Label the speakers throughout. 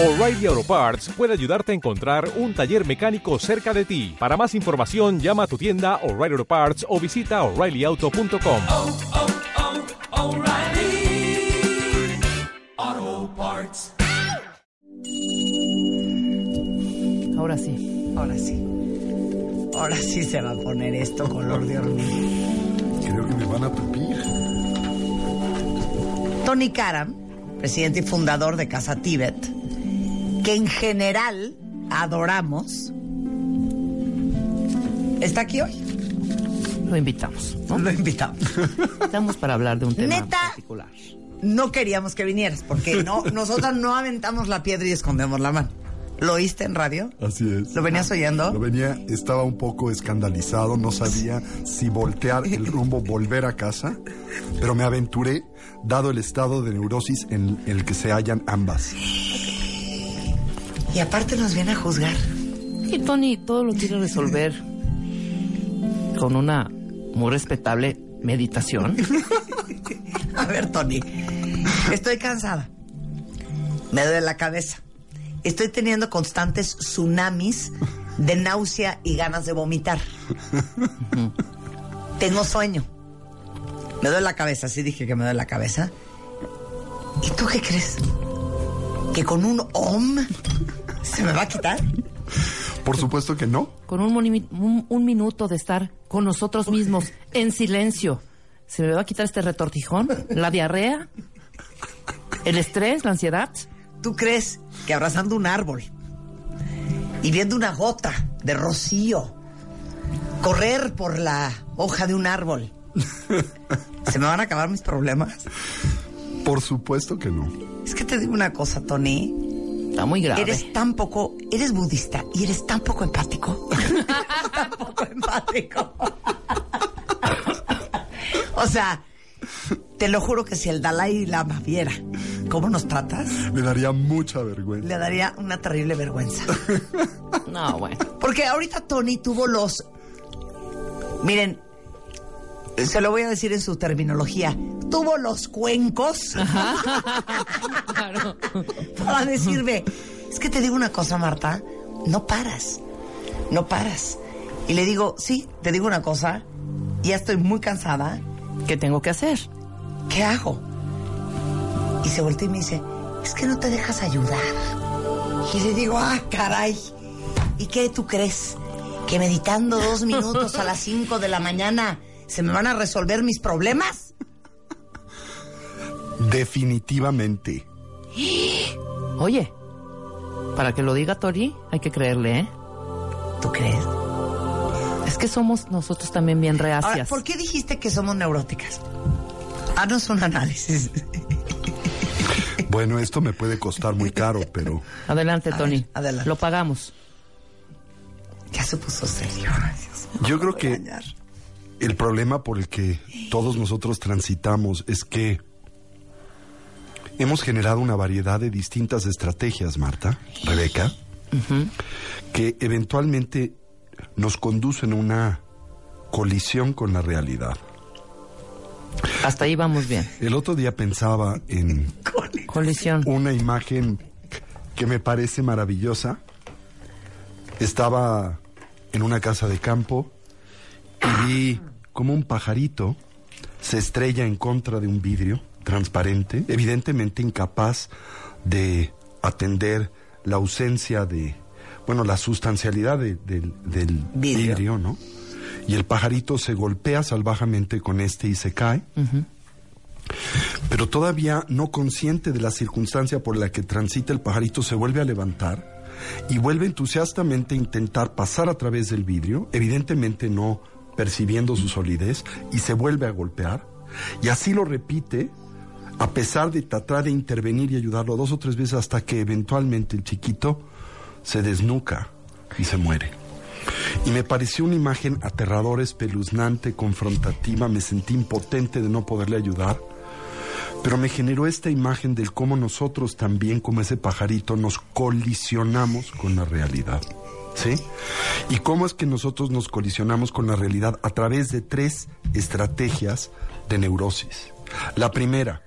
Speaker 1: O'Reilly Auto Parts puede ayudarte a encontrar un taller mecánico cerca de ti. Para más información, llama a tu tienda O'Reilly Auto Parts o visita oreillyauto.com.
Speaker 2: oh, oh, Parts.
Speaker 3: Ahora sí.
Speaker 4: Ahora sí. Ahora sí se va a poner esto color de hormiga.
Speaker 5: Creo que me van a tupir.
Speaker 4: Tony Karam, presidente y fundador de Casa Tíbet, que en general adoramos, está aquí hoy.
Speaker 3: Lo invitamos. ¿no?
Speaker 4: Lo invitamos.
Speaker 3: Estamos para hablar de un tema
Speaker 4: Neta.
Speaker 3: particular.
Speaker 4: No queríamos que vinieras, porque no, nosotras no aventamos la piedra y escondemos la mano. ¿Lo oíste en radio?
Speaker 5: Así es.
Speaker 4: ¿Lo venías oyendo?
Speaker 5: Lo venía, estaba un poco escandalizado, no sabía si voltear el rumbo, volver a casa, pero me aventuré, dado el estado de neurosis en el que se hallan ambas.
Speaker 4: Y aparte nos viene a juzgar.
Speaker 3: Y Tony todo lo quiere resolver con una muy respetable meditación.
Speaker 4: A ver, Tony, estoy cansada. Me duele la cabeza. Estoy teniendo constantes tsunamis de náusea y ganas de vomitar. Tengo sueño. Me duele la cabeza, sí dije que me duele la cabeza. ¿Y tú qué crees? ¿Que con un OM se me va a quitar?
Speaker 5: Por supuesto que no.
Speaker 3: Con un, un minuto de estar con nosotros mismos en silencio. ¿Se me va a quitar este retortijón? ¿La diarrea? ¿El estrés? ¿La ansiedad?
Speaker 4: ¿Tú crees que abrazando un árbol y viendo una gota de rocío correr por la hoja de un árbol se me van a acabar mis problemas?
Speaker 5: Por supuesto que no.
Speaker 4: Es que te digo una cosa, Tony.
Speaker 3: Está muy grave.
Speaker 4: Eres tan poco, eres budista y eres tan poco empático. tan poco empático. o sea, te lo juro que si el Dalai Lama viera cómo nos tratas,
Speaker 5: Me daría mucha vergüenza.
Speaker 4: le daría una terrible vergüenza.
Speaker 3: No, bueno.
Speaker 4: Porque ahorita Tony tuvo los. Miren, se lo voy a decir en su terminología. Tuvo los cuencos
Speaker 3: Claro.
Speaker 4: para decirme: Es que te digo una cosa, Marta. No paras. No paras. Y le digo: Sí, te digo una cosa. Ya estoy muy cansada.
Speaker 3: ¿Qué tengo que hacer?
Speaker 4: ¿Qué hago? Y se voltea y me dice: Es que no te dejas ayudar. Y le digo: Ah, caray. ¿Y qué tú crees? ¿Que meditando dos minutos a las cinco de la mañana se me van a resolver mis problemas?
Speaker 5: Definitivamente.
Speaker 3: Oye, para que lo diga Tori, hay que creerle, ¿eh?
Speaker 4: ¿Tú crees?
Speaker 3: Es que somos nosotros también bien
Speaker 4: Ahora,
Speaker 3: reacias.
Speaker 4: ¿por qué dijiste que somos neuróticas? Haznos un análisis.
Speaker 5: Bueno, esto me puede costar muy caro, pero
Speaker 3: Adelante, Tony.
Speaker 4: ver, adelante.
Speaker 3: Lo pagamos.
Speaker 4: Ya se puso serio. Dios
Speaker 5: yo creo que
Speaker 4: dañar.
Speaker 5: El problema por el que todos nosotros transitamos es que hemos generado una variedad de distintas estrategias, Marta, Rebeca, que eventualmente nos conducen a una colisión con la realidad.
Speaker 3: Hasta ahí vamos bien.
Speaker 5: El otro día pensaba en
Speaker 3: Colisión.
Speaker 5: una imagen que me parece maravillosa. Estaba en una casa de campo y vi como un pajarito se estrella en contra de un vidrio transparente, evidentemente incapaz de atender la ausencia de, bueno, la sustancialidad de- del, del
Speaker 4: Vidrio.
Speaker 5: vidrio, ¿no? Y el pajarito se golpea salvajemente con este y se cae pero todavía no consciente de la circunstancia por la que transita el pajarito, se vuelve a levantar y vuelve entusiastamente a intentar pasar a través del vidrio, evidentemente no percibiendo su solidez, y se vuelve a golpear. Y así lo repite, a pesar de tratar de intervenir y ayudarlo dos o tres veces hasta que eventualmente el chiquito se desnuca y se muere. Y me pareció una imagen aterradora, espeluznante, confrontativa, me sentí impotente de no poderle ayudar. Pero me generó esta imagen del cómo nosotros también, como ese pajarito, nos colisionamos con la realidad. ¿Sí? Y cómo es que nosotros nos colisionamos con la realidad a través de tres estrategias de neurosis. La primera,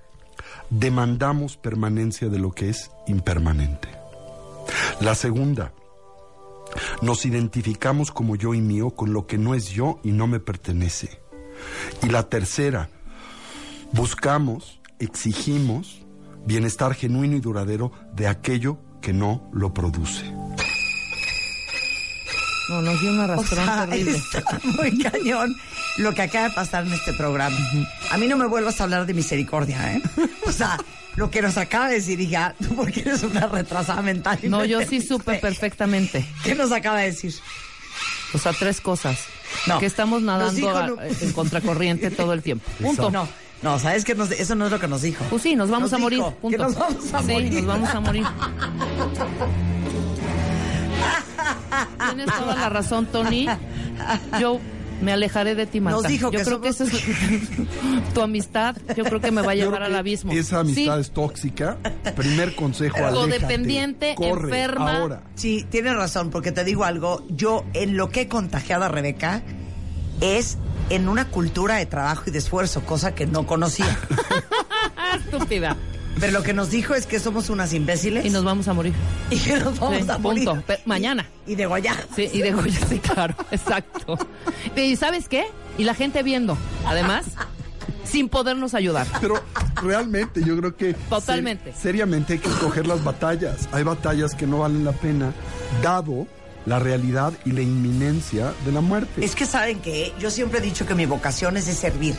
Speaker 5: demandamos permanencia de lo que es impermanente. La segunda, nos identificamos como yo y mío con lo que no es yo y no me pertenece. Y la tercera, buscamos, exigimos bienestar genuino y duradero de aquello que no lo produce.
Speaker 3: No, nos dio una
Speaker 4: O
Speaker 3: arrastrón
Speaker 4: sea,
Speaker 3: terrible.
Speaker 4: está muy cañón lo que acaba de pasar en este programa. A mí no me vuelvas a hablar de misericordia, ¿eh? O sea, lo que nos acaba de decir, hija, tú porque eres una retrasada mental. y
Speaker 3: No, yo sí supe perfectamente.
Speaker 4: ¿Qué nos acaba de decir?
Speaker 3: O sea, tres cosas.
Speaker 4: No.
Speaker 3: Que estamos nadando a-
Speaker 4: no.
Speaker 3: en contracorriente todo el tiempo. Punto.
Speaker 4: No, no, ¿sabes qué? Nos- eso no es lo que nos dijo.
Speaker 3: Pues sí, nos vamos
Speaker 4: Nos
Speaker 3: a morir. Punto.
Speaker 4: que nos vamos a
Speaker 3: sí,
Speaker 4: morir.
Speaker 3: nos vamos a morir. Tienes toda la razón, Tony. Yo me alejaré de ti, Marta.
Speaker 4: Nos dijo
Speaker 3: Yo
Speaker 4: que
Speaker 3: creo que esa es tu amistad. Yo creo que me va a llevar al abismo.
Speaker 5: Esa amistad
Speaker 3: Sí,
Speaker 5: es tóxica. Primer consejo, aléjate.
Speaker 3: Codependiente,
Speaker 5: Corre,
Speaker 3: enferma.
Speaker 5: ahora.
Speaker 4: Sí, tienes razón, porque te digo algo, yo en lo que he contagiado a Rebeca es en una cultura de trabajo y de esfuerzo, cosa que no conocía.
Speaker 3: Estúpida.
Speaker 4: Pero lo que nos dijo es que somos unas imbéciles
Speaker 3: Y nos vamos a morir.
Speaker 4: y que nos vamos
Speaker 3: Sí,
Speaker 4: a morir.
Speaker 3: punto. Mañana.
Speaker 4: Y de Goya.
Speaker 3: Sí, y de Goya, sí, claro, exacto. ¿Y sabes qué? Y la gente viendo, además, sin podernos ayudar.
Speaker 5: Pero realmente yo creo que
Speaker 3: Totalmente.
Speaker 5: ser- seriamente hay que escoger las batallas. Hay batallas que no valen la pena, dado la realidad y la inminencia de la muerte.
Speaker 4: Es que saben que yo siempre he dicho que mi vocación es de servir.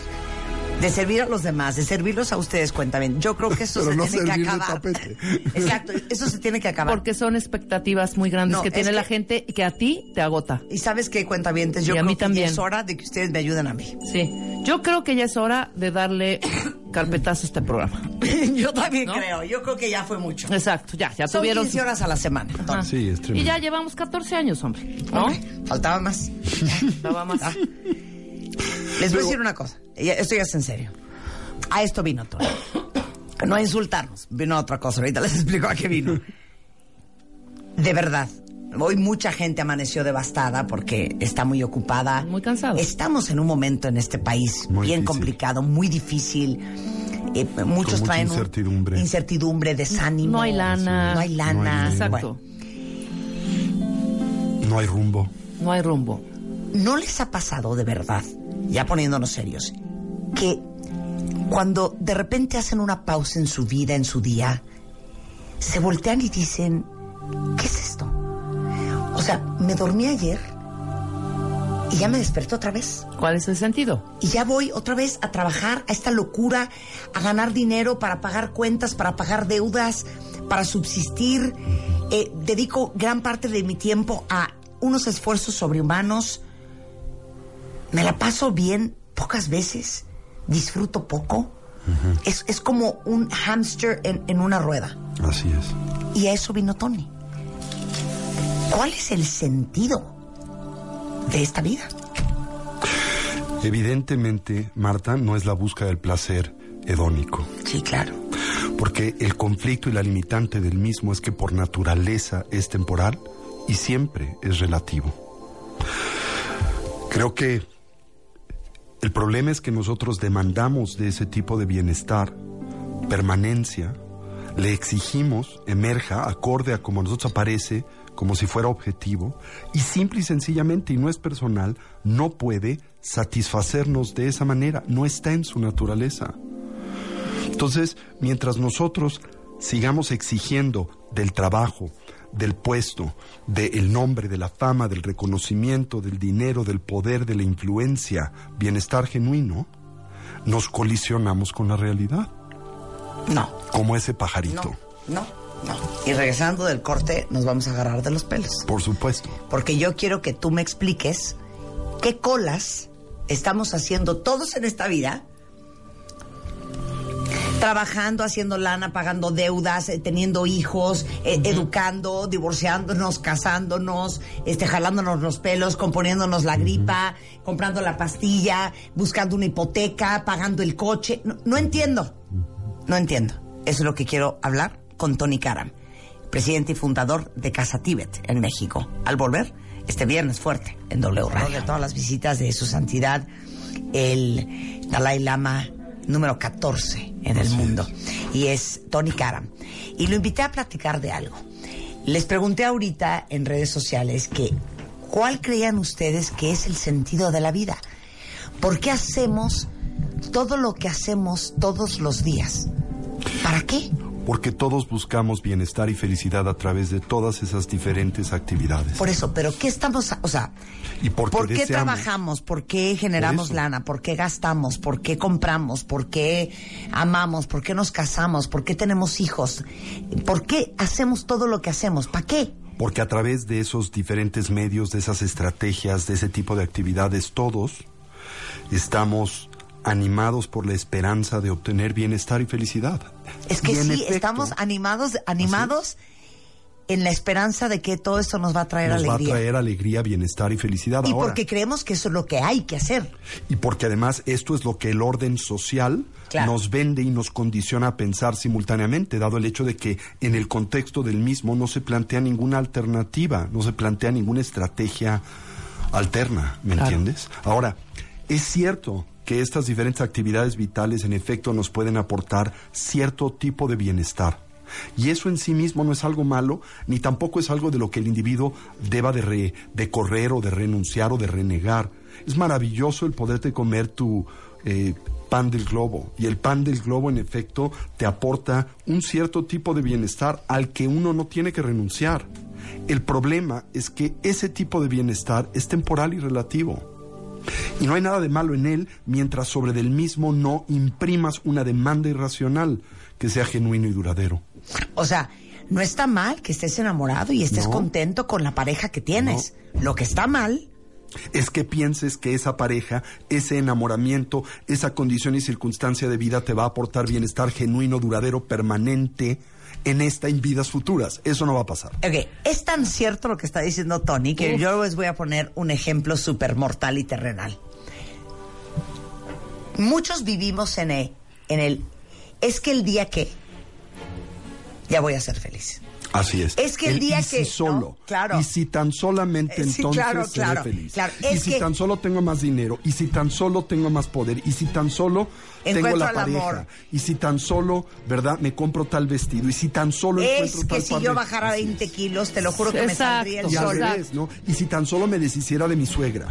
Speaker 4: De servir a los demás, de servirlos a ustedes, cuéntame. Yo creo que eso
Speaker 5: Pero
Speaker 4: se
Speaker 5: no
Speaker 4: tiene que acabar.
Speaker 5: tapete.
Speaker 4: Exacto, eso se tiene que acabar.
Speaker 3: Porque son expectativas muy grandes
Speaker 4: No,
Speaker 3: que tiene la gente y que a ti te agota.
Speaker 4: Y sabes qué, cuentavientes, yo
Speaker 3: Y a
Speaker 4: creo
Speaker 3: mí
Speaker 4: que ya es hora de que ustedes me ayuden a mí.
Speaker 3: Sí. Yo creo que ya es hora de darle carpetazo a este programa.
Speaker 4: yo también
Speaker 3: ¿No?
Speaker 4: creo, yo creo que ya fue mucho.
Speaker 3: Exacto, ya, ya
Speaker 4: Son
Speaker 3: tuvieron.
Speaker 4: 15 horas a la semana.
Speaker 5: Sí, es tremendo.
Speaker 3: Y ya llevamos 14 años, hombre. ¿No?
Speaker 4: Hombre, faltaba más.
Speaker 3: Faltaba más.
Speaker 4: Ah. Les voy a decir una cosa, esto ya es en serio. A esto vino todo. No a insultarnos, vino a otra cosa. Ahorita les explico a qué vino. De verdad, hoy mucha gente amaneció devastada porque está muy ocupada.
Speaker 3: Muy cansado.
Speaker 4: Estamos en un momento en este país
Speaker 5: Muy
Speaker 4: bien
Speaker 5: difícil.
Speaker 4: complicado, muy difícil. Eh, muchos
Speaker 5: mucha
Speaker 4: traen
Speaker 5: incertidumbre.
Speaker 4: incertidumbre, desánimo.
Speaker 3: No hay lana.
Speaker 4: No hay lana.
Speaker 5: No hay dinero.
Speaker 3: Exacto.
Speaker 5: No hay rumbo.
Speaker 3: No hay rumbo.
Speaker 4: ¿No les ha pasado de verdad, ya poniéndonos serios, que cuando de repente hacen una pausa en su vida, en su día, se voltean y dicen, ¿qué es esto? O sea, me dormí ayer y ya me desperté otra vez.
Speaker 3: ¿Cuál es el sentido?
Speaker 4: Y ya voy otra vez a trabajar a esta locura, a ganar dinero para pagar cuentas, para pagar deudas, para subsistir. Eh, dedico gran parte de mi tiempo a unos esfuerzos sobrehumanos. Me la paso bien pocas veces, disfruto poco. es, es como un hámster en, en una rueda.
Speaker 5: Así es.
Speaker 4: Y a eso vino Tony. ¿Cuál es el sentido de esta vida?
Speaker 5: Evidentemente, Marta, no es la búsqueda del placer hedónico.
Speaker 4: Sí, claro.
Speaker 5: Porque el conflicto y la limitante del mismo es que por naturaleza es temporal y siempre es relativo. Creo que el problema es que nosotros demandamos de ese tipo de bienestar permanencia, le exigimos emerja acorde a como nosotros aparece, como si fuera objetivo, y simple y sencillamente, y no es personal, no puede satisfacernos de esa manera, no está en su naturaleza. Entonces, mientras nosotros sigamos exigiendo del trabajo, del puesto, del nombre, de la fama, del reconocimiento, del dinero, del poder, de la influencia, bienestar genuino, nos colisionamos con la realidad,
Speaker 4: No.
Speaker 5: como ese pajarito,
Speaker 4: No, no, no. Y regresando del corte, nos vamos a agarrar de los pelos.
Speaker 5: por supuesto.
Speaker 4: Porque yo quiero que tú me expliques qué colas estamos haciendo todos en esta vida. Trabajando, haciendo lana, pagando deudas, eh, teniendo hijos, eh, educando, divorciándonos, casándonos, este, jalándonos los pelos, componiéndonos la gripa, comprando la pastilla, buscando una hipoteca, pagando el coche. No, no entiendo. No entiendo. Eso es lo que quiero hablar con Tony Karam, presidente y fundador de Casa Tíbet en México. Al volver, este viernes fuerte en W Radio. De todas las visitas de su santidad, el Dalai Lama número 14 en el mundo. Y es Tony Karam. Y lo invité a platicar de algo. Les pregunté ahorita en redes sociales que ¿cuál creían ustedes que es el sentido de la vida? ¿Por qué hacemos todo lo que hacemos todos los días? ¿Para qué?
Speaker 5: Porque todos buscamos bienestar y felicidad a través de todas esas diferentes actividades.
Speaker 4: Por eso, pero ¿qué estamos, o sea,
Speaker 5: Y
Speaker 4: ¿por qué trabajamos? ¿Por qué generamos
Speaker 5: Por
Speaker 4: lana? ¿Por qué gastamos? ¿Por qué compramos? ¿Por qué amamos? ¿Por qué nos casamos? ¿Por qué tenemos hijos? ¿Por qué hacemos todo lo que hacemos? ¿Para qué?
Speaker 5: Porque a través de esos diferentes medios, de esas estrategias, de ese tipo de actividades, todos estamos animados por la esperanza de obtener bienestar y felicidad.
Speaker 4: Es que sí,
Speaker 5: efecto,
Speaker 4: estamos animados, animados en la esperanza de que todo esto nos va a traer
Speaker 5: nos
Speaker 4: alegría.
Speaker 5: va a traer alegría, bienestar y felicidad.
Speaker 4: y
Speaker 5: Ahora,
Speaker 4: porque creemos que eso es lo que hay que hacer.
Speaker 5: Y porque además esto es lo que el orden social
Speaker 4: Claro.
Speaker 5: nos vende y nos condiciona a pensar simultáneamente, dado el hecho de que en el contexto del mismo no se plantea ninguna alternativa, no se plantea ninguna estrategia alterna, ¿me
Speaker 3: Claro.
Speaker 5: entiendes? Ahora, es cierto que estas diferentes actividades vitales en efecto nos pueden aportar cierto tipo de bienestar. Y eso en sí mismo no es algo malo, ni tampoco es algo de lo que el individuo deba de, re- de correr o de renunciar o de renegar. Es maravilloso el poderte comer tu eh, pan del globo. Y el pan del globo, en efecto, te aporta un cierto tipo de bienestar al que uno no tiene que renunciar. El problema es que ese tipo de bienestar es temporal y relativo. Y no hay nada de malo en él mientras sobre del mismo no imprimas una demanda irracional que sea genuino y duradero.
Speaker 4: O sea, no está mal que estés enamorado y estés
Speaker 5: No.
Speaker 4: contento con la pareja que tienes. Lo que está mal
Speaker 5: Es que pienses que esa pareja, ese enamoramiento, esa condición y circunstancia de vida te va a aportar bienestar genuino, duradero, permanente en esta en vidas futuras. Eso no va a pasar.
Speaker 4: Ok, es tan cierto lo que está diciendo Tony que yo les voy a poner un ejemplo súper mortal y terrenal. Muchos vivimos en el, en el... Es que el día que... Ya voy a ser feliz.
Speaker 5: Así es.
Speaker 4: Es que el día
Speaker 5: y
Speaker 4: que-
Speaker 5: Si solo.
Speaker 4: ¿no? Claro.
Speaker 5: Y si tan solamente
Speaker 4: Eh, sí,
Speaker 5: entonces
Speaker 4: claro,
Speaker 5: seré
Speaker 4: claro,
Speaker 5: feliz.
Speaker 4: claro.
Speaker 5: Y
Speaker 4: Es
Speaker 5: si
Speaker 4: que-
Speaker 5: tan solo tengo más dinero. Y si tan solo tengo más poder. Y si tan solo tengo la
Speaker 4: el
Speaker 5: pareja.
Speaker 4: amor.
Speaker 5: Y si tan solo, ¿verdad? Me compro tal vestido. Y si tan solo
Speaker 4: Es
Speaker 5: encuentro
Speaker 4: que
Speaker 5: tal
Speaker 4: si
Speaker 5: par
Speaker 4: yo bajara
Speaker 5: Así
Speaker 4: 20
Speaker 5: es.
Speaker 4: kilos, te lo juro que me saldría el
Speaker 5: Y al
Speaker 4: sol.
Speaker 5: revés, ¿no? Y si tan solo me deshiciera de mi suegra.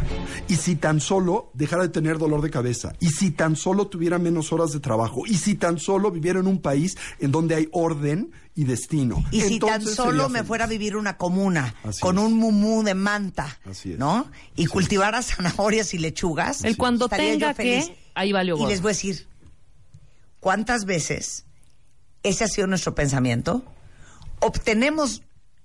Speaker 5: Y si tan solo dejara de tener dolor de cabeza. Y si tan solo tuviera menos horas de trabajo. Y si tan solo viviera en un país en donde hay orden y destino.
Speaker 4: Y si tan solo me fuera a vivir una comuna
Speaker 5: Así
Speaker 4: con
Speaker 5: es.
Speaker 4: un mumú de manta,
Speaker 5: Así es.
Speaker 4: ¿no? Y
Speaker 5: Sí.
Speaker 4: cultivara zanahorias y lechugas.
Speaker 3: El cuando
Speaker 4: estaría yo
Speaker 3: tenga
Speaker 4: feliz.
Speaker 3: que, ahí valió
Speaker 4: Y les voy a decir, ¿cuántas veces ese ha sido nuestro pensamiento? Obtenemos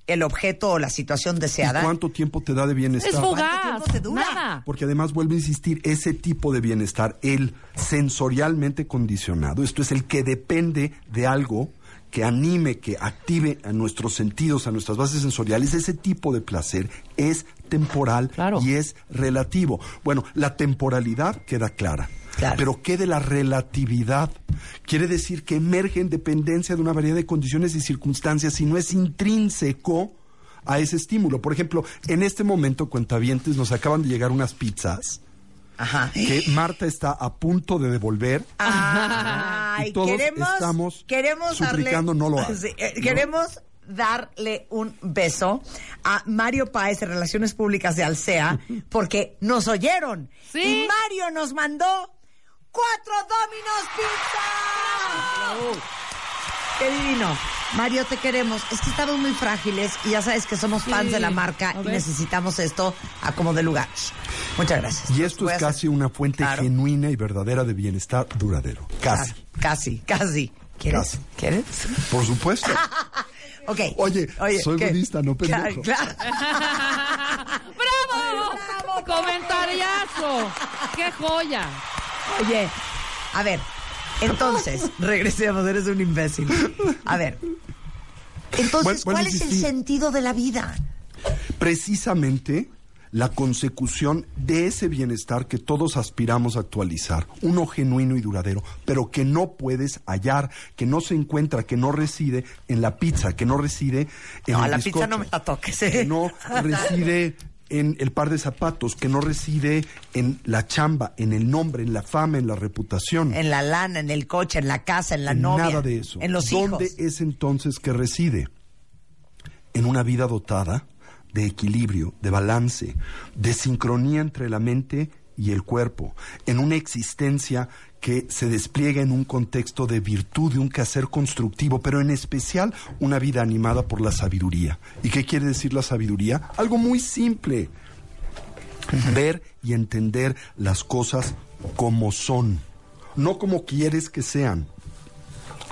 Speaker 4: el objeto o la situación
Speaker 5: ¿Y
Speaker 4: deseada.
Speaker 5: cuánto tiempo te da de bienestar?
Speaker 3: Es fugaz.
Speaker 4: ¿Cuánto tiempo te dura?
Speaker 3: Nada.
Speaker 5: Porque además vuelvo a insistir, ese tipo de bienestar, el sensorialmente condicionado, esto es el que depende de algo que anime, que active a nuestros sentidos, a nuestras bases sensoriales, ese tipo de placer es temporal
Speaker 3: Claro.
Speaker 5: y es relativo. Bueno, la temporalidad queda clara.
Speaker 4: Claro.
Speaker 5: Pero ¿qué de la relatividad? Quiere decir que emerge en dependencia de una variedad de condiciones y circunstancias y no es intrínseco a ese estímulo. Por ejemplo, en este momento, cuentavientes, nos acaban de llegar unas pizzas
Speaker 4: Ajá.
Speaker 5: que Marta está a punto de devolver.
Speaker 4: Ay,
Speaker 5: Y todos
Speaker 4: queremos,
Speaker 5: estamos
Speaker 4: queremos
Speaker 5: suplicando
Speaker 4: darle,
Speaker 5: no lo haga,
Speaker 4: Sí, eh,
Speaker 5: ¿no?
Speaker 4: Queremos darle un beso a Mario Páez de Relaciones Públicas de Alsea porque nos oyeron.
Speaker 3: Sí.
Speaker 4: Y Mario nos mandó cuatro Domino's Pizza. ¡Qué divino! Mario, te queremos. Es que estamos muy frágiles y ya sabes que somos
Speaker 3: Sí.
Speaker 4: fans de la marca y necesitamos esto a como de lugar. Muchas gracias.
Speaker 5: Y esto es
Speaker 4: hacer-
Speaker 5: casi una fuente
Speaker 4: Claro.
Speaker 5: genuina y verdadera de bienestar duradero. Casi.
Speaker 4: Casi, casi. ¿Quieres?
Speaker 5: Casi.
Speaker 4: ¿Quieres?
Speaker 5: Por supuesto.
Speaker 4: Ok.
Speaker 5: Oye, soy
Speaker 4: ¿qué?
Speaker 5: budista, no pendejo.
Speaker 4: Claro, claro.
Speaker 3: ¡Bravo!
Speaker 4: Bravo,
Speaker 3: ¡Comentariazo! ¡Qué joya!
Speaker 4: Oye, a ver, entonces, regresemos, eres un imbécil. A ver, entonces, ¿cuál es el sentido de la vida?
Speaker 5: precisamente la consecución de ese bienestar que todos aspiramos a actualizar, uno genuino y duradero, pero que no puedes hallar, que no se encuentra, que no reside en la pizza, que no reside en
Speaker 4: No,
Speaker 5: el
Speaker 4: la pizza no me la toques, ¿eh?
Speaker 5: que no reside en el par de zapatos, que no reside en la chamba, en el nombre, en la fama, en la reputación.
Speaker 4: En la lana, en el coche, en la casa, en la
Speaker 5: En
Speaker 4: novia.
Speaker 5: Nada de eso.
Speaker 4: En los
Speaker 5: ¿Dónde
Speaker 4: hijos.
Speaker 5: es entonces que reside? en una vida dotada de equilibrio, de balance, de sincronía entre la mente y el cuerpo, en una existencia que se despliega en un contexto de virtud, de un quehacer constructivo, pero en especial una vida animada por la sabiduría. ¿Y qué quiere decir la sabiduría? Algo muy simple. Ver y entender las cosas como son, no como quieres que sean,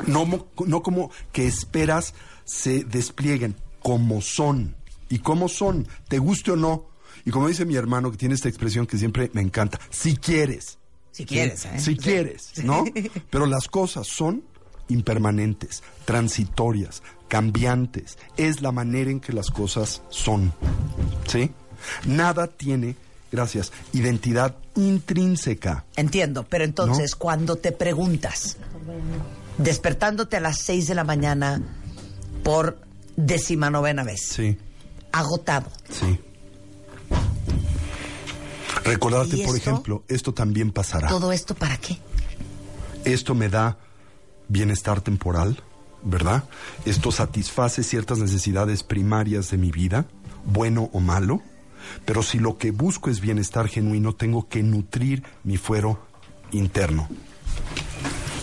Speaker 5: no, no como que esperas se desplieguen, como son. ¿Y cómo son? ¿Te guste o no? Y como dice mi hermano, que tiene esta expresión que siempre me encanta, si quieres.
Speaker 4: Si quieres, ¿eh?
Speaker 5: Si quieres, ¿no? Pero las cosas son impermanentes, transitorias, cambiantes. Es la manera en que las cosas son. ¿Sí? Nada tiene, gracias, identidad intrínseca.
Speaker 4: Entiendo, pero entonces
Speaker 5: ¿No?
Speaker 4: cuando te preguntas, despertándote a las 6 de la mañana por decimanovena vez,
Speaker 5: Sí,
Speaker 4: agotado,
Speaker 5: sí. Recordarte,
Speaker 4: ¿Y
Speaker 5: por
Speaker 4: esto?
Speaker 5: ejemplo, esto también pasará.
Speaker 4: ¿todo esto para qué?
Speaker 5: Esto me da bienestar temporal, ¿verdad? Esto satisface ciertas necesidades primarias de mi vida, bueno o malo, pero si lo que busco es bienestar genuino, tengo que nutrir mi fuero interno.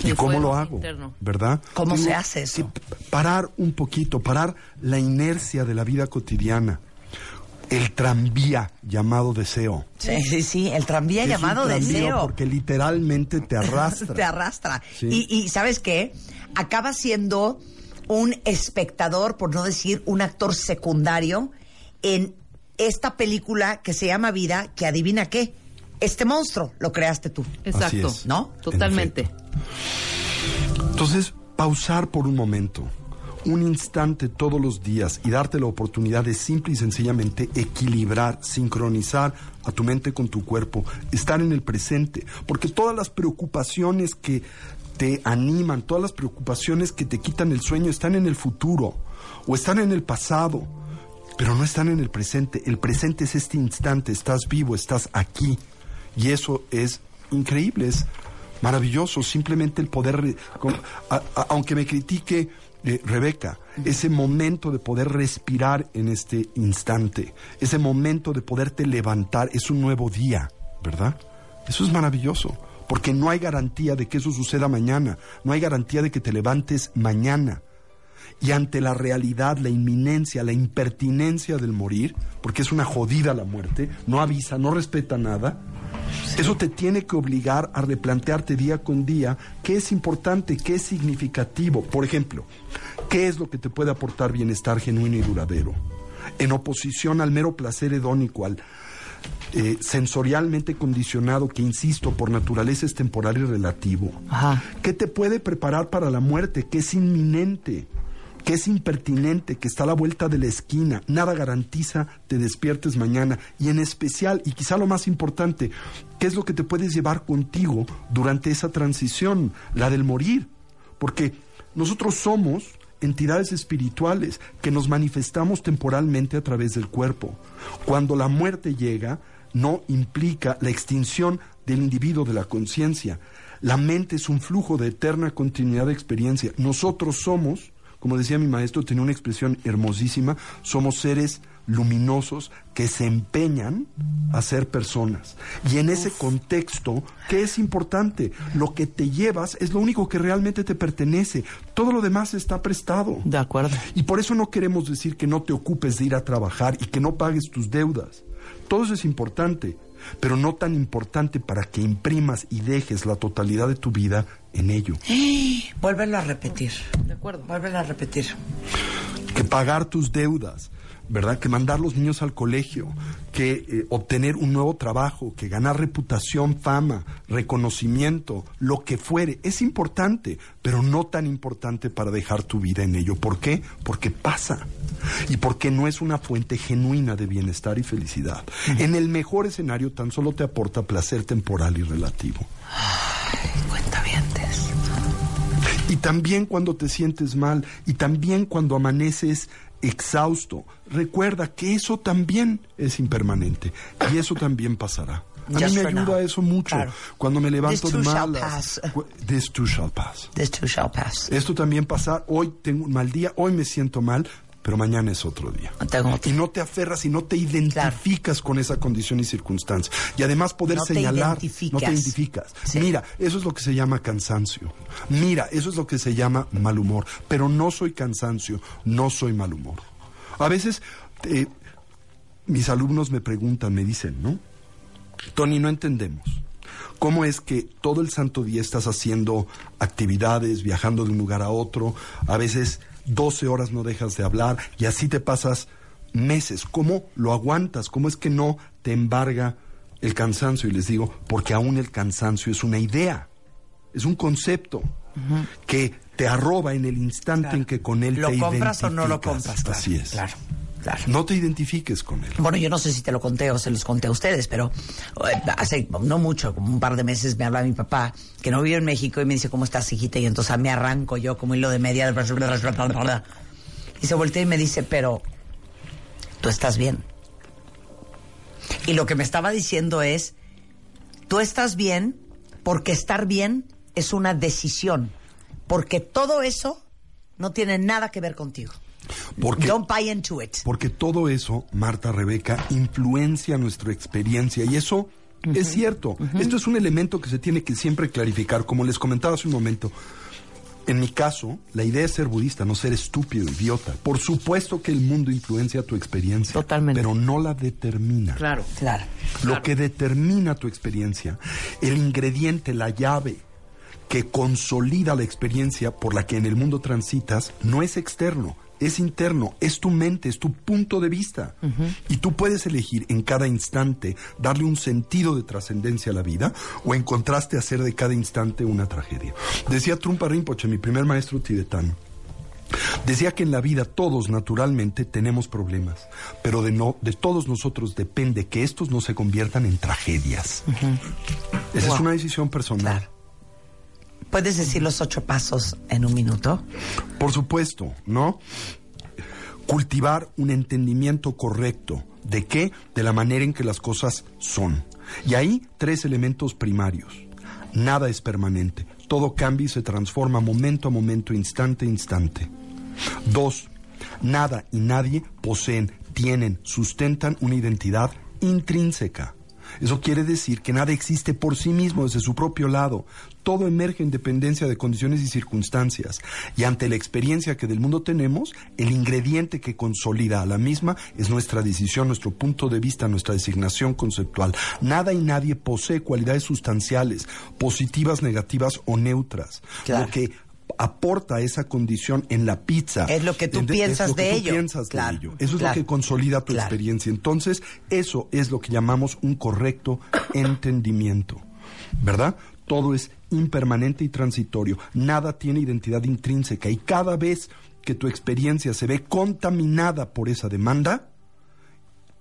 Speaker 5: ¿Y cómo lo hago?
Speaker 3: interno.
Speaker 5: ¿Verdad?
Speaker 4: ¿Cómo
Speaker 5: Tengo
Speaker 4: se hace eso?
Speaker 5: que parar un poquito, parar la inercia de la vida cotidiana. El tranvía llamado deseo.
Speaker 4: Sí, sí, sí, el tranvía
Speaker 5: Es un
Speaker 4: llamado
Speaker 5: tranvía
Speaker 4: deseo.
Speaker 5: Porque literalmente te arrastra.
Speaker 4: te arrastra.
Speaker 5: Sí.
Speaker 4: Y, y ¿sabes qué? Acaba siendo un espectador, por no decir un actor secundario, en esta película que se llama Vida, que adivina qué. Este monstruo lo creaste tú.
Speaker 3: Exacto.
Speaker 5: es.
Speaker 4: ¿No?
Speaker 3: Totalmente.
Speaker 5: Entonces, pausar por un momento, un instante todos los días y darte la oportunidad de simple y sencillamente equilibrar, sincronizar a tu mente con tu cuerpo, estar en el presente, porque todas las preocupaciones que te animan, todas las preocupaciones que te quitan el sueño están en el futuro o están en el pasado, pero no están en el presente. El presente es este instante, estás vivo, estás aquí y eso es increíble, es maravilloso, simplemente el poder, aunque me critique eh, Rebeca, ese momento de poder respirar en este instante, ese momento de poderte levantar, es un nuevo día, ¿verdad? Eso es maravilloso, porque no hay garantía de que eso suceda mañana, no hay garantía de que te levantes mañana. Y ante la realidad, la inminencia, la impertinencia del morir, porque es una jodida la muerte, no avisa, no respeta nada, eso te tiene que obligar a replantearte día con día qué es importante, qué es significativo. Por ejemplo, ¿qué es lo que te puede aportar bienestar genuino y duradero? En oposición al mero placer hedónico, al eh, sensorialmente condicionado, que insisto, por naturaleza es temporal y relativo.
Speaker 4: Ajá.
Speaker 5: ¿Qué te puede preparar para la muerte? ¿Qué es inminente? ¿Qué es impertinente? Que está a la vuelta de la esquina. Nada garantiza te despiertes mañana. Y en especial, y quizá lo más importante, ¿qué es lo que te puedes llevar contigo durante esa transición? La del morir. Porque nosotros somos entidades espirituales que nos manifestamos temporalmente a través del cuerpo. Cuando la muerte llega, no implica la extinción del individuo de la conciencia. La mente es un flujo de eterna continuidad de experiencia. Nosotros somos, como decía mi maestro, tenía una expresión hermosísima, somos seres luminosos que se empeñan a ser personas. Y en ese contexto, ¿qué es importante? Lo que te llevas es lo único que realmente te pertenece. Todo lo demás está prestado.
Speaker 3: De acuerdo.
Speaker 5: Y por eso no queremos decir que no te ocupes de ir a trabajar y que no pagues tus deudas. Todo eso es importante, pero no tan importante para que imprimas y dejes la totalidad de tu vida en ello.
Speaker 4: Vuélvelo a repetir.
Speaker 3: De acuerdo.
Speaker 4: Vuélvelo a repetir.
Speaker 5: que pagar tus deudas, ¿verdad? Que mandar los niños al colegio, que eh, obtener un nuevo trabajo, que ganar reputación, fama, reconocimiento, lo que fuere, es importante, pero no tan importante para dejar tu vida en ello. ¿Por qué? Porque pasa. Y porque no es una fuente genuina de bienestar y felicidad. En el mejor escenario tan solo te aporta placer temporal y relativo.
Speaker 4: Cuentavientes.
Speaker 5: Y también cuando te sientes mal, y también cuando amaneces exhausto, recuerda que eso también es impermanente y eso también pasará. A
Speaker 4: Just
Speaker 5: mí me ayuda
Speaker 4: now.
Speaker 5: eso mucho
Speaker 4: Claro.
Speaker 5: cuando me levanto de malas. This too shall pass.
Speaker 4: This too shall pass.
Speaker 5: Esto también pasa, hoy tengo un mal día, hoy me siento mal, pero mañana es otro día. Y no te aferras y no te identificas con esa condición y circunstancia. Y además poder
Speaker 4: No
Speaker 5: señalar, no te identificas.
Speaker 4: Sí.
Speaker 5: Mira, eso es lo que se llama cansancio. Mira, eso es lo que se llama mal humor. Pero no soy cansancio, no soy mal humor. A veces eh, mis alumnos me preguntan, me dicen, ¿no? Tony, no entendemos. ¿Cómo es que todo el santo día estás haciendo actividades, viajando de un lugar a otro? A veces 12 horas no dejas de hablar y así te pasas meses. ¿Cómo lo aguantas? ¿Cómo es que no te embarga el cansancio? Y les digo, porque aún el cansancio es una idea, es un concepto que te arroba en el instante en que con él
Speaker 4: ¿Lo
Speaker 5: te
Speaker 4: compras o no lo
Speaker 5: identificas.
Speaker 4: compras? Claro,
Speaker 5: Así es.
Speaker 4: Claro, claro.
Speaker 5: No te identifiques con él.
Speaker 4: Bueno, yo no sé si te lo conté o se los conté a ustedes, pero eh, hace no mucho, como un par de meses, me habla mi papá, que no vive en México, y me dice, ¿cómo estás, hijita? Y entonces me arranco yo como hilo de media. Y se voltea y me dice, pero tú estás bien. Y lo que me estaba diciendo es, tú estás bien porque estar bien es una decisión, porque todo eso no tiene nada que ver contigo.
Speaker 5: Porque
Speaker 4: Don't buy into it.
Speaker 5: Porque todo eso, Marta, Rebeca, influencia nuestra experiencia y eso es cierto. Esto es un elemento que se tiene que siempre clarificar. Como les comentaba hace un momento, en mi caso, la idea es ser budista, no ser estúpido, idiota. Por supuesto que el mundo influencia tu experiencia,
Speaker 3: Totalmente.
Speaker 5: pero no la determina.
Speaker 3: Claro.
Speaker 4: Claro.
Speaker 5: Lo que determina tu experiencia, el ingrediente, la llave que consolida la experiencia por la que en el mundo transitas, no es externo, es interno, es tu mente, es tu punto de vista. Y tú puedes elegir en cada instante darle un sentido de trascendencia a la vida o en contraste hacer de cada instante una tragedia. Decía Trumpa Rinpoche, mi primer maestro tibetano, Decía que en la vida todos naturalmente tenemos problemas, pero de no de todos nosotros depende que estos no se conviertan en tragedias. Esa es una decisión personal.
Speaker 4: Claro. ¿Puedes decir los ocho pasos en un minuto?
Speaker 5: Por supuesto, ¿no? Cultivar un entendimiento correcto de qué, de la manera en que las cosas son. Y ahí tres elementos primarios. Nada es permanente. Todo cambia y se transforma momento a momento, instante a instante. Dos, nada y nadie poseen, tienen, sustentan una identidad intrínseca. Eso quiere decir que nada existe por sí mismo desde su propio lado. Todo emerge en dependencia de condiciones y circunstancias. Y ante la experiencia que del mundo tenemos, el ingrediente que consolida a la misma es nuestra decisión, nuestro punto de vista, nuestra designación conceptual. Nada y nadie posee cualidades sustanciales, positivas, negativas o neutras.
Speaker 4: Claro.
Speaker 5: Lo que aporta esa condición en la pizza.
Speaker 4: Es lo que tú
Speaker 5: En-
Speaker 4: piensas
Speaker 5: es lo que
Speaker 4: de
Speaker 5: tú
Speaker 4: ello.
Speaker 5: piensas de ello. Eso es
Speaker 4: claro.
Speaker 5: lo que consolida tu
Speaker 4: Claro.
Speaker 5: experiencia. Entonces, eso es lo que llamamos un correcto entendimiento. ¿Verdad? Todo es impermanente y transitorio. Nada tiene identidad intrínseca. Y cada vez que tu experiencia se ve contaminada por esa demanda,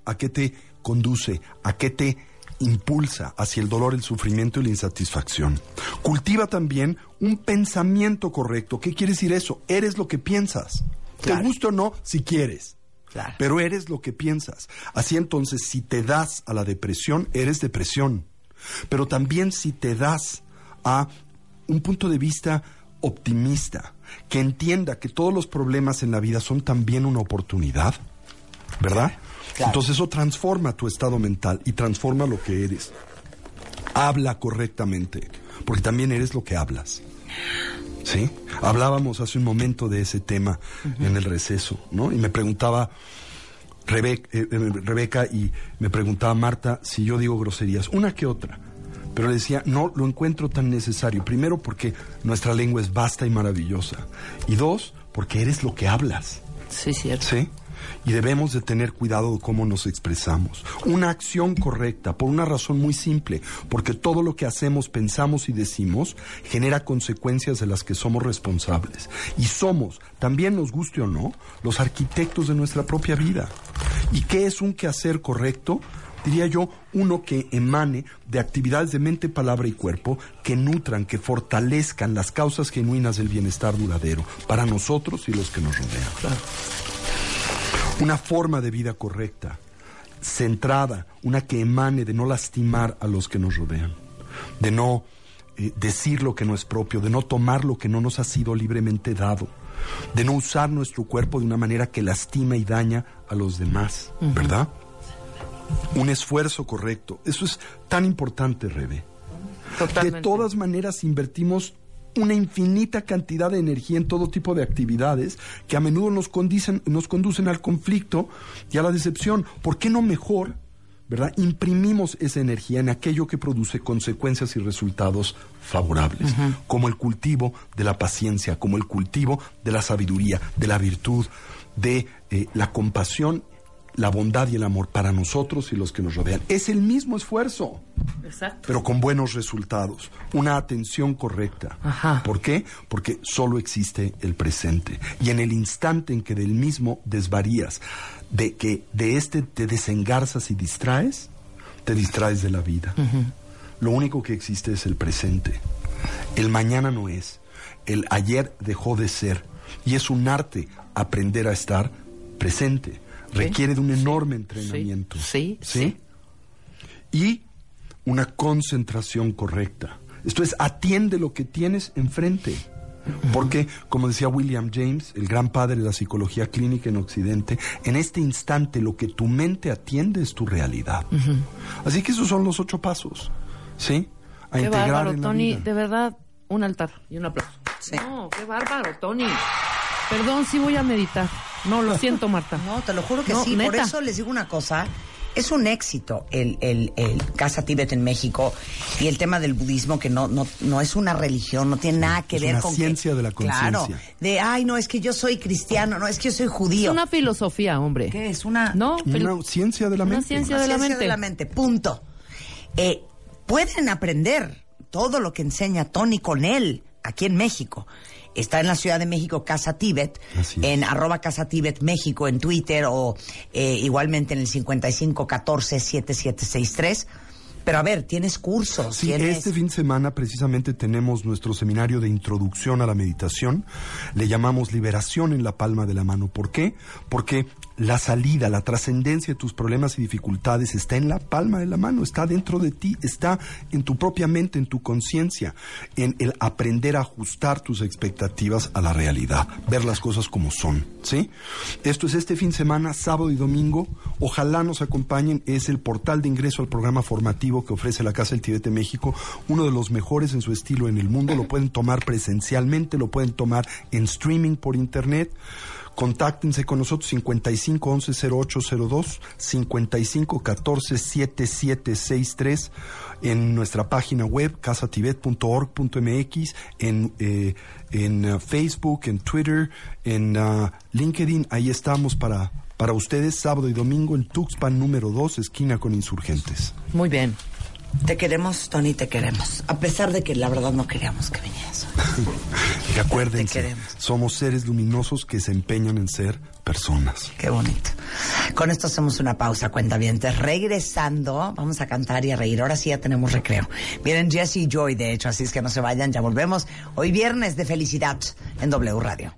Speaker 5: ¿a qué te conduce? ¿A qué te impulsa hacia el dolor, el sufrimiento y la insatisfacción? Cultiva también un pensamiento correcto. ¿Qué quiere decir eso? Eres lo que piensas.
Speaker 4: Claro.
Speaker 5: Te gusta o no, si quieres.
Speaker 4: Claro.
Speaker 5: Pero eres lo que piensas. Así entonces, si te das a la depresión, eres depresión. Pero también si te das a un punto de vista optimista, que entienda que todos los problemas en la vida son también una oportunidad, ¿verdad?
Speaker 4: Claro.
Speaker 5: Entonces eso transforma tu estado mental y transforma lo que eres. Habla correctamente, porque también eres lo que hablas. ¿Sí? Hablábamos hace un momento de ese tema en el receso, ¿no? Y me preguntaba Rebe- eh, eh, Rebeca y me preguntaba Marta si yo digo groserías, una que otra. Pero le decía, no lo encuentro tan necesario. Primero, porque nuestra lengua es vasta y maravillosa. Y dos, porque eres lo que hablas.
Speaker 3: Sí, cierto.
Speaker 5: ¿Sí? Y debemos de tener cuidado de cómo nos expresamos. Una acción correcta, por una razón muy simple, porque todo lo que hacemos, pensamos y decimos genera consecuencias de las que somos responsables. Y somos, también nos guste o no, los arquitectos de nuestra propia vida. ¿Y qué es un quehacer correcto? Diría yo, uno que emane de actividades de mente, palabra y cuerpo que nutran, que fortalezcan las causas genuinas del bienestar duradero para nosotros y los que nos rodean una forma de vida correcta, centrada, una que emane de no lastimar a los que nos rodean, de no eh, decir lo que no es propio, de no tomar lo que no nos ha sido libremente dado, de no usar nuestro cuerpo de una manera que lastima y daña a los demás, ¿verdad? Un esfuerzo correcto. Eso es tan importante, Rebe.
Speaker 3: Totalmente.
Speaker 5: De todas maneras, invertimos una infinita cantidad de energía en todo tipo de actividades que a menudo nos, condicen- nos conducen al conflicto y a la decepción. ¿Por qué no mejor, verdad? Imprimimos esa energía en aquello que produce consecuencias y resultados favorables, como el cultivo de la paciencia, como el cultivo de la sabiduría, de la virtud, de eh, la compasión, la bondad y el amor para nosotros y los que nos rodean. Es el mismo esfuerzo
Speaker 3: Exacto.
Speaker 5: pero con buenos resultados, una atención correcta.
Speaker 3: Ajá.
Speaker 5: ¿Por qué? Porque solo existe el presente. Y en el instante en que del mismo desvarías, de que de este te desengarzas y distraes, te distraes de la vida. Lo único que existe es el presente. El mañana no es. El ayer dejó de ser. Y es un arte aprender a estar presente. Requiere de un enorme entrenamiento.
Speaker 3: Sí, sí.
Speaker 5: Y una concentración correcta. Esto es, atiende lo que tienes enfrente. Porque, como decía William James, el gran padre de la psicología clínica en Occidente, en este instante lo que tu mente atiende es tu realidad. Así que esos son los ocho pasos, ¿sí? A
Speaker 3: Qué
Speaker 5: integrar
Speaker 3: bárbaro,
Speaker 5: en la
Speaker 3: Tony.
Speaker 5: vida.
Speaker 3: De verdad, un altar y un aplauso.
Speaker 4: Sí.
Speaker 3: No, qué bárbaro, Tony. Perdón, sí voy a meditar. No, lo siento, Marta.
Speaker 4: No, te lo juro que
Speaker 3: No,
Speaker 4: sí. Por eso les digo una cosa. Es un éxito el, el, el Casa Tíbet en México y el tema del budismo, que no, no, no es una religión, no tiene nada que
Speaker 5: es
Speaker 4: ver
Speaker 5: una
Speaker 4: con. que-
Speaker 5: ciencia de la
Speaker 4: Claro.
Speaker 5: conciencia.
Speaker 4: De, ay, no, es que yo soy cristiano, no, es que yo soy
Speaker 3: Es
Speaker 4: judío.
Speaker 3: una filosofía, hombre.
Speaker 4: ¿Qué es? Una.
Speaker 3: No, fil-
Speaker 5: Una ciencia de la
Speaker 3: una
Speaker 5: mente.
Speaker 3: ciencia
Speaker 4: Una
Speaker 3: de la
Speaker 4: ciencia
Speaker 3: mente.
Speaker 4: de la mente, punto. Eh, pueden aprender todo lo que enseña Tony con él aquí en México. Está en la Ciudad de México Casa Tíbet, en arroba Casa Tíbet México en Twitter o eh, igualmente en el 5514-7763. Pero a ver, tienes cursos,
Speaker 5: Sí,
Speaker 4: tienes...
Speaker 5: este fin de semana precisamente tenemos nuestro seminario de introducción a la meditación. Le llamamos liberación en la palma de la mano. ¿Por qué? Porque la salida, la trascendencia de tus problemas y dificultades está en la palma de la mano, está dentro de ti, está en tu propia mente, en tu conciencia, en el aprender a ajustar tus expectativas a la realidad, ver las cosas como son, ¿sí? Esto es este fin de semana, sábado y domingo. Ojalá nos acompañen. Es el portal de ingreso al programa formativo que ofrece la Casa del Tibete México, uno de los mejores en su estilo en el mundo. Lo pueden tomar presencialmente, lo pueden tomar en streaming por internet. Contáctense con nosotros 55 11 0802, 55 14 7763 en nuestra página web casatibet.org.mx, en, eh, en uh, Facebook, en Twitter, en uh, LinkedIn. Ahí estamos para, para ustedes sábado y domingo en Tuxpan número 2, esquina con insurgentes.
Speaker 3: Muy bien.
Speaker 4: Te queremos, Tony, te queremos. A pesar de que la verdad no queríamos que vinieras.
Speaker 5: Y acuérdense,
Speaker 4: queremos.
Speaker 5: somos seres luminosos que se empeñan en ser personas.
Speaker 4: Qué bonito. Con esto hacemos una pausa, cuenta Regresando, vamos a cantar y a reír. Ahora sí ya tenemos recreo. Vienen Jesse y Joy, de hecho, así es que no se vayan, ya volvemos. Hoy viernes de felicidad en W Radio.